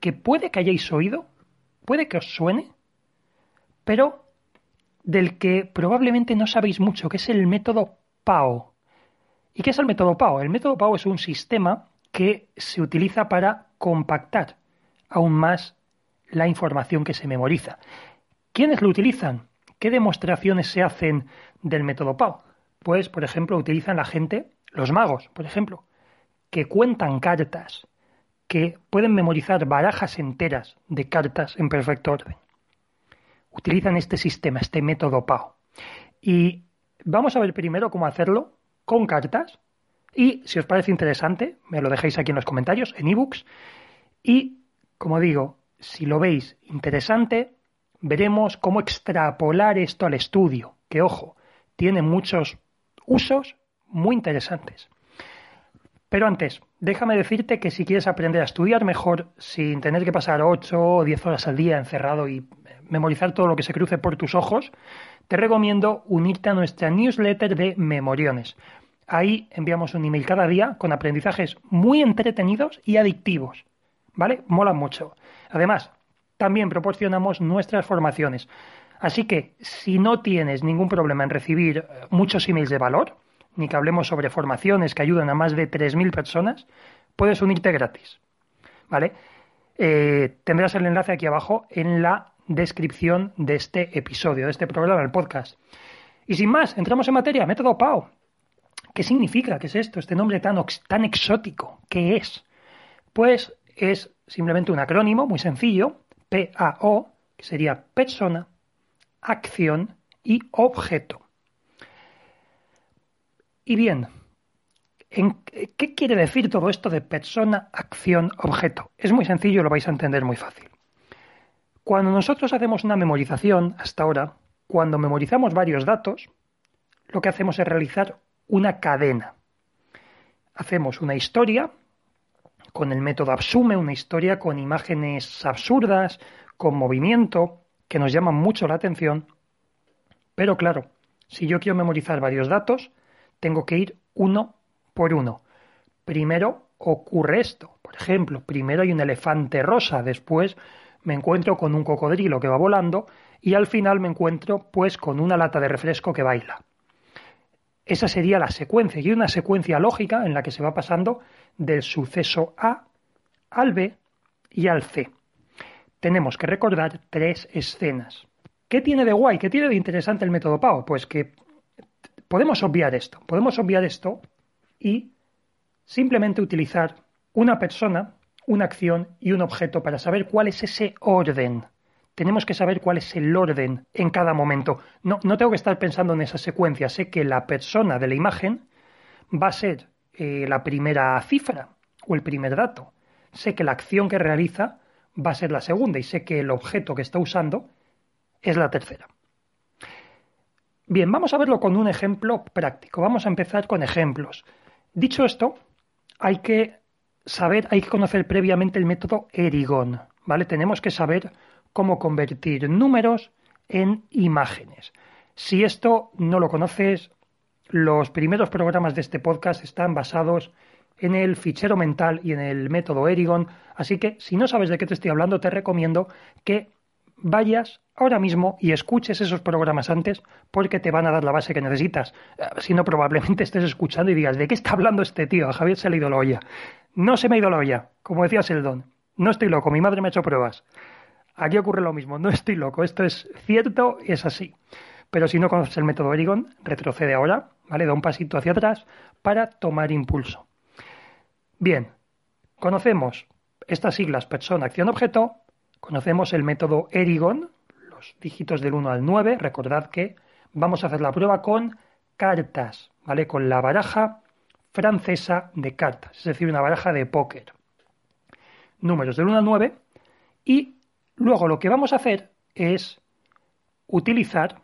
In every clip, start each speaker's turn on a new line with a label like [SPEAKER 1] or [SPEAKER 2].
[SPEAKER 1] que puede que hayáis oído, puede que os suene, pero del que probablemente no sabéis mucho, que es el método PAO. ¿Y qué es el método PAO? El método PAO es un sistema que se utiliza para compactar aún más la información que se memoriza. ¿Quiénes lo utilizan? ¿Qué demostraciones se hacen del método PAO? Pues, por ejemplo, utilizan la gente, los magos, por ejemplo, que cuentan cartas, que pueden memorizar barajas enteras de cartas en perfecto orden. Utilizan este sistema, este método PAO. Y vamos a ver primero cómo hacerlo con cartas. Y si os parece interesante, me lo dejáis aquí en los comentarios, en ebooks. Y, como digo, si lo veis interesante, veremos cómo extrapolar esto al estudio, que ojo, tiene muchos usos muy interesantes. Pero antes, déjame decirte que si quieres aprender a estudiar mejor sin tener que pasar 8 o 10 horas al día encerrado y memorizar todo lo que se cruce por tus ojos, te recomiendo unirte a nuestra newsletter de Memoriones. Ahí enviamos un email cada día con aprendizajes muy entretenidos y adictivos. ¿Vale? Mola mucho. Además, también proporcionamos nuestras formaciones. Así que si no tienes ningún problema en recibir eh, muchos emails de valor, ni que hablemos sobre formaciones que ayudan a más de 3.000 personas, puedes unirte gratis. ¿Vale? Eh, tendrás el enlace aquí abajo en la descripción de este episodio, de este programa, el podcast. Y sin más, entramos en materia, método PAO. ¿Qué significa? ¿Qué es esto? Este nombre tan, tan exótico. ¿Qué es? Pues es simplemente un acrónimo muy sencillo, PAO, que sería persona, acción y objeto. Y bien, ¿qué quiere decir todo esto de persona, acción, objeto? Es muy sencillo, lo vais a entender muy fácil. Cuando nosotros hacemos una memorización, hasta ahora, cuando memorizamos varios datos, lo que hacemos es realizar una cadena. Hacemos una historia con el método Absume, una historia con imágenes absurdas, con movimiento, que nos llaman mucho la atención. Pero claro, si yo quiero memorizar varios datos, tengo que ir uno por uno. Primero ocurre esto. Por ejemplo, primero hay un elefante rosa, después me encuentro con un cocodrilo que va volando y al final me encuentro pues con una lata de refresco que baila. Esa sería la secuencia y una secuencia lógica en la que se va pasando del suceso A al B y al C. Tenemos que recordar tres escenas. ¿Qué tiene de guay? ¿Qué tiene de interesante el método PAO? Pues que podemos obviar esto, podemos obviar esto y simplemente utilizar una persona, una acción y un objeto para saber cuál es ese orden. Tenemos que saber cuál es el orden en cada momento. No, no tengo que estar pensando en esa secuencia. Sé que la persona de la imagen va a ser eh, la primera cifra o el primer dato. Sé que la acción que realiza va a ser la segunda y sé que el objeto que está usando es la tercera. Bien, vamos a verlo con un ejemplo práctico. Vamos a empezar con ejemplos. Dicho esto, hay que saber, hay que conocer previamente el método Erigon, ¿vale? Tenemos que saber cómo convertir números en imágenes. Si esto no lo conoces, los primeros programas de este podcast están basados en el fichero mental y en el método Erigon, así que si no sabes de qué te estoy hablando, te recomiendo que vayas ahora mismo y escuches esos programas antes porque te van a dar la base que necesitas. Eh, si no, probablemente estés escuchando y digas, ¿de qué está hablando este tío? A Javier se le ha ido la olla. No se me ha ido la olla, como decía Seldon. No estoy loco, mi madre me ha hecho pruebas. Aquí ocurre lo mismo, no estoy loco, esto es cierto y es así. Pero si no conoces el método Erigon, retrocede ahora, ¿vale? Da un pasito hacia atrás para tomar impulso. Bien, conocemos estas siglas persona, acción, objeto, Conocemos el método Erigon, dígitos del 1 al 9. Recordad que vamos a hacer la prueba con cartas, ¿vale? Con la baraja francesa de cartas, es decir, una baraja de póker. Números del 1 al 9 y Luego lo que vamos a hacer es utilizar,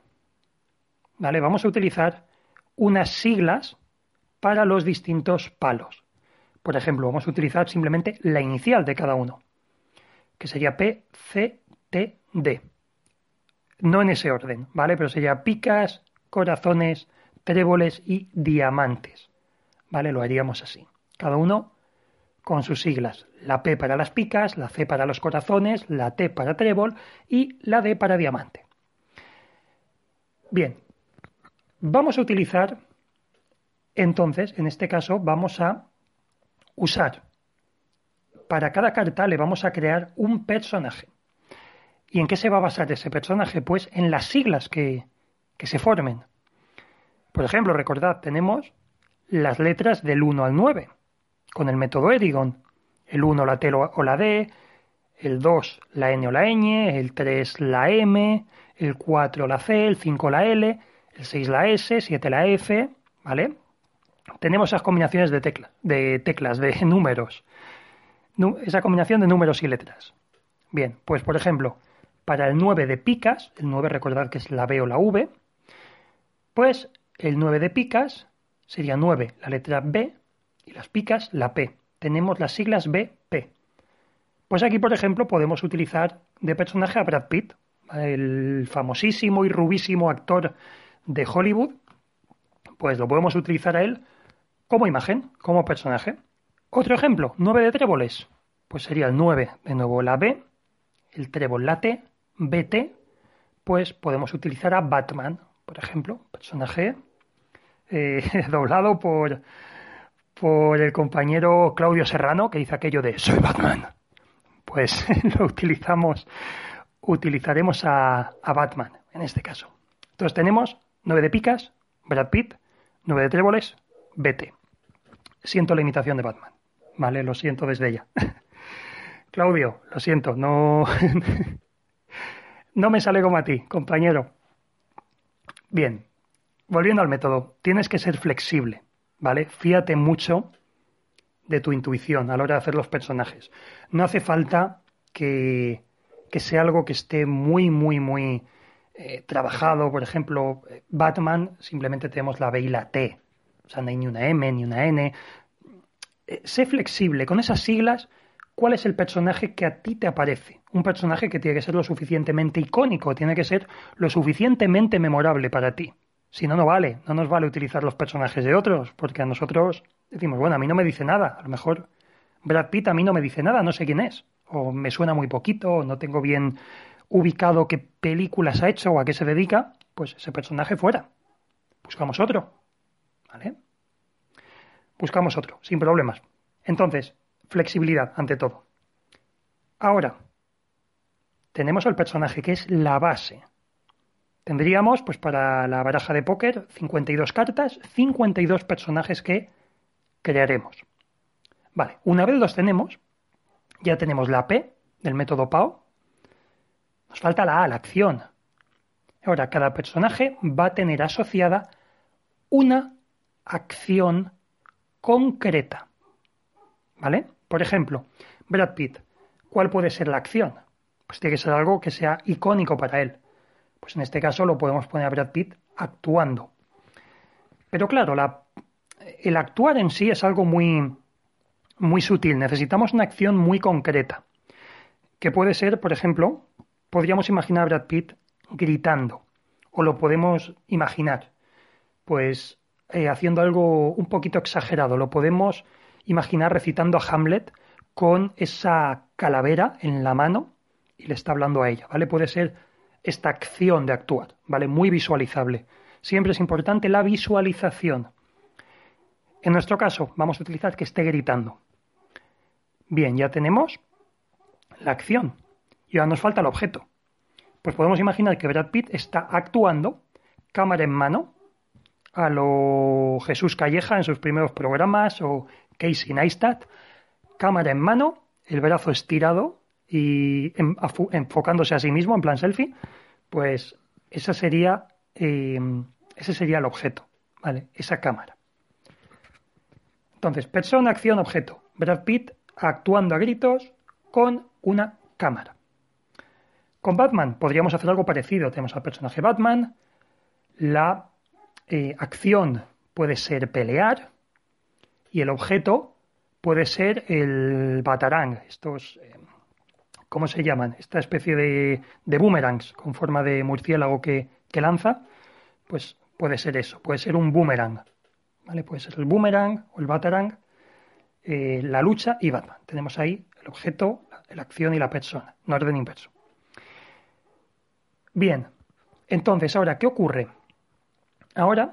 [SPEAKER 1] ¿vale? Vamos a utilizar unas siglas para los distintos palos. Por ejemplo, vamos a utilizar simplemente la inicial de cada uno, que sería P, C, T, D. No en ese orden, ¿vale? Pero sería picas, corazones, tréboles y diamantes. ¿Vale? Lo haríamos así. Cada uno con sus siglas. La P para las picas, la C para los corazones, la T para trébol y la D para diamante. Bien, vamos a utilizar, entonces, en este caso, vamos a usar, para cada carta le vamos a crear un personaje. ¿Y en qué se va a basar ese personaje? Pues en las siglas que, que se formen. Por ejemplo, recordad, tenemos las letras del 1 al 9 con el método Edigon. El 1 la T o la D, el 2 la N o la ñ, el 3 la M, el 4 la C, el 5 la L, el 6 la S, 7 la F, ¿vale? Tenemos esas combinaciones de, tecla, de teclas, de números. Esa combinación de números y letras. Bien, pues por ejemplo, para el 9 de picas, el 9 recordad que es la B o la V, pues el 9 de picas sería 9 la letra B y las picas la P. Tenemos las siglas BP. Pues aquí, por ejemplo, podemos utilizar de personaje a Brad Pitt, el famosísimo y rubísimo actor de Hollywood. Pues lo podemos utilizar a él como imagen, como personaje. Otro ejemplo, 9 de tréboles. Pues sería el 9 de nuevo la B, el trébol la T, BT, pues podemos utilizar a Batman, por ejemplo, personaje eh, doblado por, por el compañero Claudio Serrano, que dice aquello de Soy Batman. Pues lo utilizamos, utilizaremos a, a Batman en este caso. Entonces tenemos 9 de picas, Brad Pitt, 9 de tréboles, BT. Siento la imitación de Batman. Vale, lo siento desde ella. Claudio, lo siento, no, no me sale como a ti, compañero. Bien, volviendo al método, tienes que ser flexible, ¿vale? Fíate mucho de tu intuición a la hora de hacer los personajes. No hace falta que, que sea algo que esté muy, muy, muy eh, trabajado. Por ejemplo, Batman simplemente tenemos la B y la T. O sea, no hay ni una M, ni una N. Eh, sé flexible. Con esas siglas, ¿cuál es el personaje que a ti te aparece? Un personaje que tiene que ser lo suficientemente icónico, tiene que ser lo suficientemente memorable para ti. Si no, no vale. No nos vale utilizar los personajes de otros, porque a nosotros decimos, bueno, a mí no me dice nada. A lo mejor Brad Pitt a mí no me dice nada, no sé quién es. O me suena muy poquito, o no tengo bien ubicado qué películas ha hecho o a qué se dedica. Pues ese personaje fuera. Buscamos otro. ¿Vale? Buscamos otro, sin problemas. Entonces, flexibilidad ante todo. Ahora, tenemos al personaje que es la base. Tendríamos, pues para la baraja de póker, 52 cartas, 52 personajes que crearemos. Vale, una vez los tenemos, ya tenemos la P del método PAO. Nos falta la A, la acción. Ahora, cada personaje va a tener asociada una acción concreta. ¿Vale? Por ejemplo, Brad Pitt, ¿cuál puede ser la acción? Pues tiene que ser algo que sea icónico para él. Pues en este caso lo podemos poner a Brad Pitt actuando. Pero claro, el actuar en sí es algo muy, muy sutil. Necesitamos una acción muy concreta. Que puede ser, por ejemplo, podríamos imaginar a Brad Pitt gritando. O lo podemos imaginar, pues eh, haciendo algo un poquito exagerado. Lo podemos imaginar recitando a Hamlet con esa calavera en la mano y le está hablando a ella, ¿vale? Puede ser esta acción de actuar, ¿vale? Muy visualizable. Siempre es importante la visualización. En nuestro caso, vamos a utilizar que esté gritando. Bien, ya tenemos la acción. Y ahora nos falta el objeto. Pues podemos imaginar que Brad Pitt está actuando, cámara en mano, a lo Jesús Calleja en sus primeros programas o Casey Neistat, cámara en mano, el brazo estirado y enfocándose a sí mismo en plan selfie, pues esa sería, em, ese sería el objeto, ¿vale? Esa cámara. Entonces, persona, acción, objeto. Brad Pitt actuando a gritos con una cámara. Con Batman podríamos hacer algo parecido. Tenemos al personaje Batman, la eh, acción puede ser pelear y el objeto puede ser el batarang, estos, eh, ¿cómo se llaman? Esta especie de, de boomerangs con forma de murciélago que, que, lanza, pues puede ser eso, puede ser un boomerang, ¿vale? Puede ser el boomerang o el batarang, eh, la lucha y Batman. Tenemos ahí el objeto, la acción y la persona, en orden inverso. Bien, entonces, ahora, ¿qué ocurre? Ahora,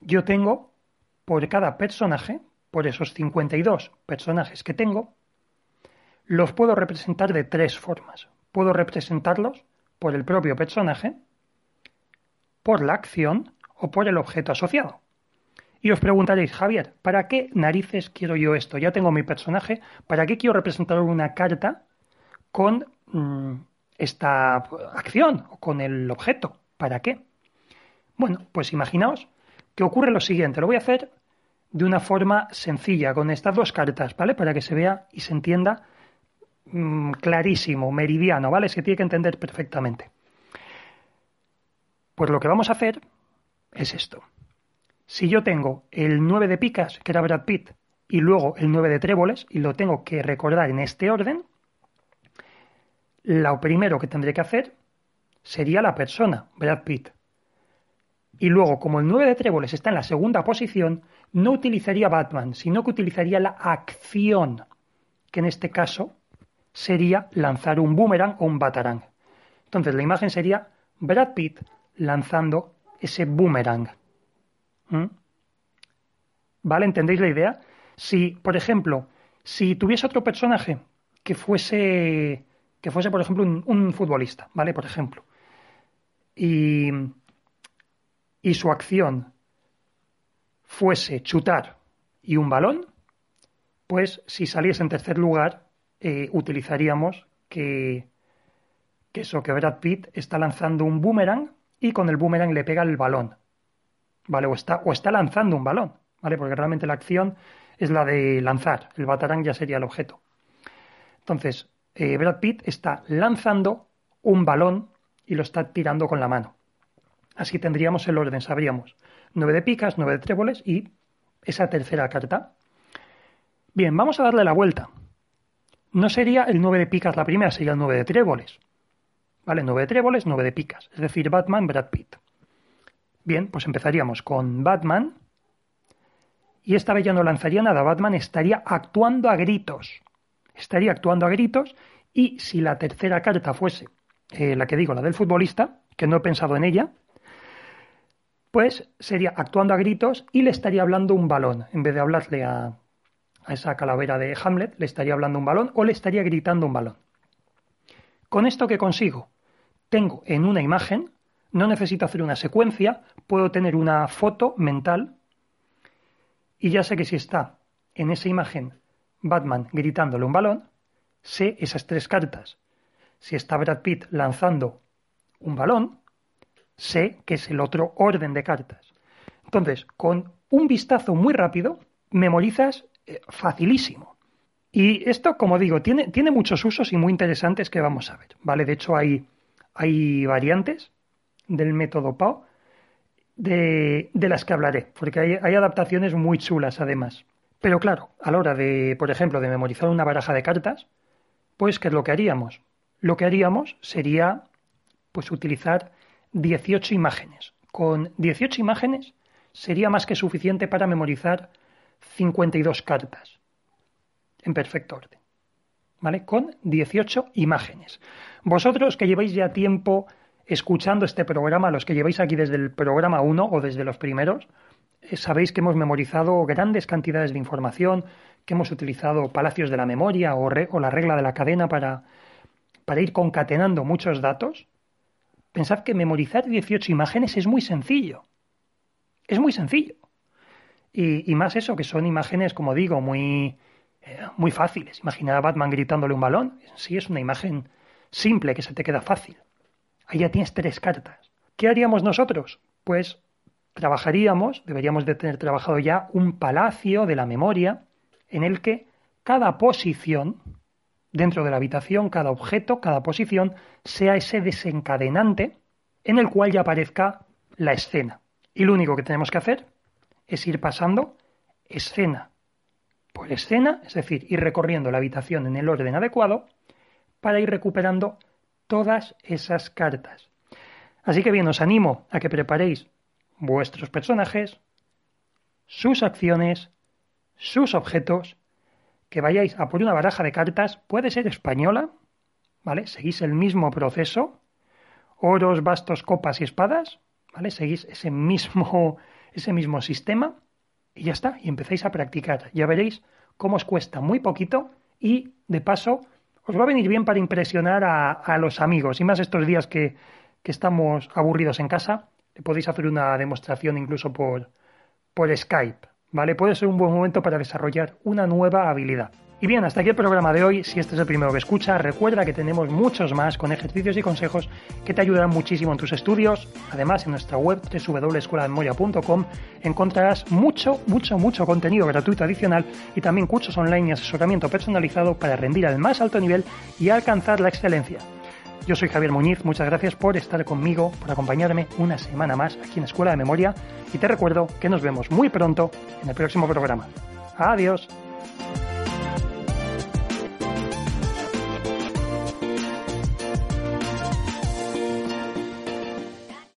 [SPEAKER 1] yo tengo, por cada personaje, por esos 52 personajes que tengo, los puedo representar de tres formas. Puedo representarlos por el propio personaje, por la acción o por el objeto asociado. Y os preguntaréis, Javier, ¿para qué narices quiero yo esto? Ya tengo mi personaje, ¿para qué quiero representar una carta con mm, esta acción o con el objeto. ¿Para qué? Bueno, pues imaginaos que ocurre lo siguiente. Lo voy a hacer de una forma sencilla, con estas dos cartas, ¿vale? Para que se vea y se entienda mm, clarísimo, meridiano, ¿vale? Se tiene que entender perfectamente. Pues lo que vamos a hacer es esto. Si yo tengo el 9 de picas, que era Brad Pitt, y luego el 9 de tréboles, y lo tengo que recordar en este orden, lo primero que tendré que hacer sería la persona, Brad Pitt. Y luego, como el 9 de tréboles está en la segunda posición, no utilizaría Batman, sino que utilizaría la acción, que en este caso sería lanzar un boomerang o un batarang. Entonces la imagen sería Brad Pitt lanzando ese boomerang. ¿Mm? ¿Vale? ¿Entendéis la idea? Si, por ejemplo, si tuviese otro personaje que fuese que fuese, por ejemplo, un, futbolista, ¿vale? Por ejemplo. Y, y su acción fuese chutar y un balón, pues si saliese en tercer lugar, eh, utilizaríamos que, que eso, que Brad Pitt está lanzando un boomerang y con el boomerang le pega el balón, ¿vale? O está, o está lanzando un balón, ¿vale? Porque realmente la acción es la de lanzar, el batarang ya sería el objeto. Entonces, eh, Brad Pitt está lanzando un balón y lo está tirando con la mano. Así tendríamos el orden, sabríamos. Nueve de picas, nueve de tréboles y esa tercera carta. Bien, vamos a darle la vuelta. No sería el nueve de picas la primera, sería el nueve de tréboles. ¿Vale? Nueve de tréboles, nueve de picas. Es decir, Batman, Brad Pitt. Bien, pues empezaríamos con Batman. Y esta vez ya no lanzaría nada. Batman estaría actuando a gritos estaría actuando a gritos y si la tercera carta fuese eh, la que digo, la del futbolista, que no he pensado en ella, pues sería actuando a gritos y le estaría hablando un balón. En vez de hablarle a, a esa calavera de Hamlet, le estaría hablando un balón o le estaría gritando un balón. Con esto que consigo, tengo en una imagen, no necesito hacer una secuencia, puedo tener una foto mental y ya sé que si está en esa imagen Batman gritándole un balón, sé esas tres cartas. Si está Brad Pitt lanzando un balón, sé que es el otro orden de cartas. Entonces, con un vistazo muy rápido, memorizas eh, facilísimo. Y esto, como digo, tiene, tiene, muchos usos y muy interesantes que vamos a ver. ¿vale? De hecho, hay, hay variantes del método PAO de, de las que hablaré, porque hay, hay adaptaciones muy chulas además. Pero claro, a la hora de, por ejemplo, de memorizar una baraja de cartas, pues ¿qué es lo que haríamos? Lo que haríamos sería pues utilizar 18 imágenes. Con 18 imágenes sería más que suficiente para memorizar 52 cartas en perfecto orden. ¿Vale? Con 18 imágenes. Vosotros que lleváis ya tiempo escuchando este programa, los que lleváis aquí desde el programa 1 o desde los primeros, eh, sabéis que hemos memorizado grandes cantidades de información, que hemos utilizado palacios de la memoria o, la regla de la cadena para, para ir concatenando muchos datos. Pensad que memorizar 18 imágenes es muy sencillo. Es muy sencillo. Y, más eso, que son imágenes, como digo, muy, eh, muy fáciles. Imaginar a Batman gritándole un balón. Sí, es una imagen simple que se te queda fácil. Ahí ya tienes tres cartas. ¿Qué haríamos nosotros? Pues trabajaríamos, deberíamos de tener trabajado ya un palacio de la memoria en el que cada posición dentro de la habitación, cada objeto, cada posición, sea ese desencadenante en el cual ya aparezca la escena. Y lo único que tenemos que hacer es ir pasando escena por escena, es decir, ir recorriendo la habitación en el orden adecuado para ir recuperando todas esas cartas. Así que bien, os animo a que preparéis vuestros personajes, sus acciones, sus objetos, que vayáis a por una baraja de cartas, puede ser española, ¿vale? Seguís el mismo proceso, oros, bastos, copas y espadas, ¿vale? Seguís ese mismo, ese mismo sistema y ya está, y empezáis a practicar. Ya veréis cómo os cuesta muy poquito y, de paso, os va a venir bien para impresionar a, los amigos, y más estos días que, que estamos aburridos en casa, podéis hacer una demostración incluso por, por Skype, ¿vale? Puede ser un buen momento para desarrollar una nueva habilidad. Y bien, hasta aquí el programa de hoy. Si este es el primero que escucha, recuerda que tenemos muchos más con ejercicios y consejos que te ayudarán muchísimo en tus estudios. Además, en nuestra web www.escueladememoria.com encontrarás mucho, mucho, mucho contenido gratuito adicional y también cursos online y asesoramiento personalizado para rendir al más alto nivel y alcanzar la excelencia. Yo soy Javier Muñiz, muchas gracias por estar conmigo, por acompañarme una semana más aquí en Escuela de Memoria y te recuerdo que nos vemos muy pronto en el próximo programa. Adiós.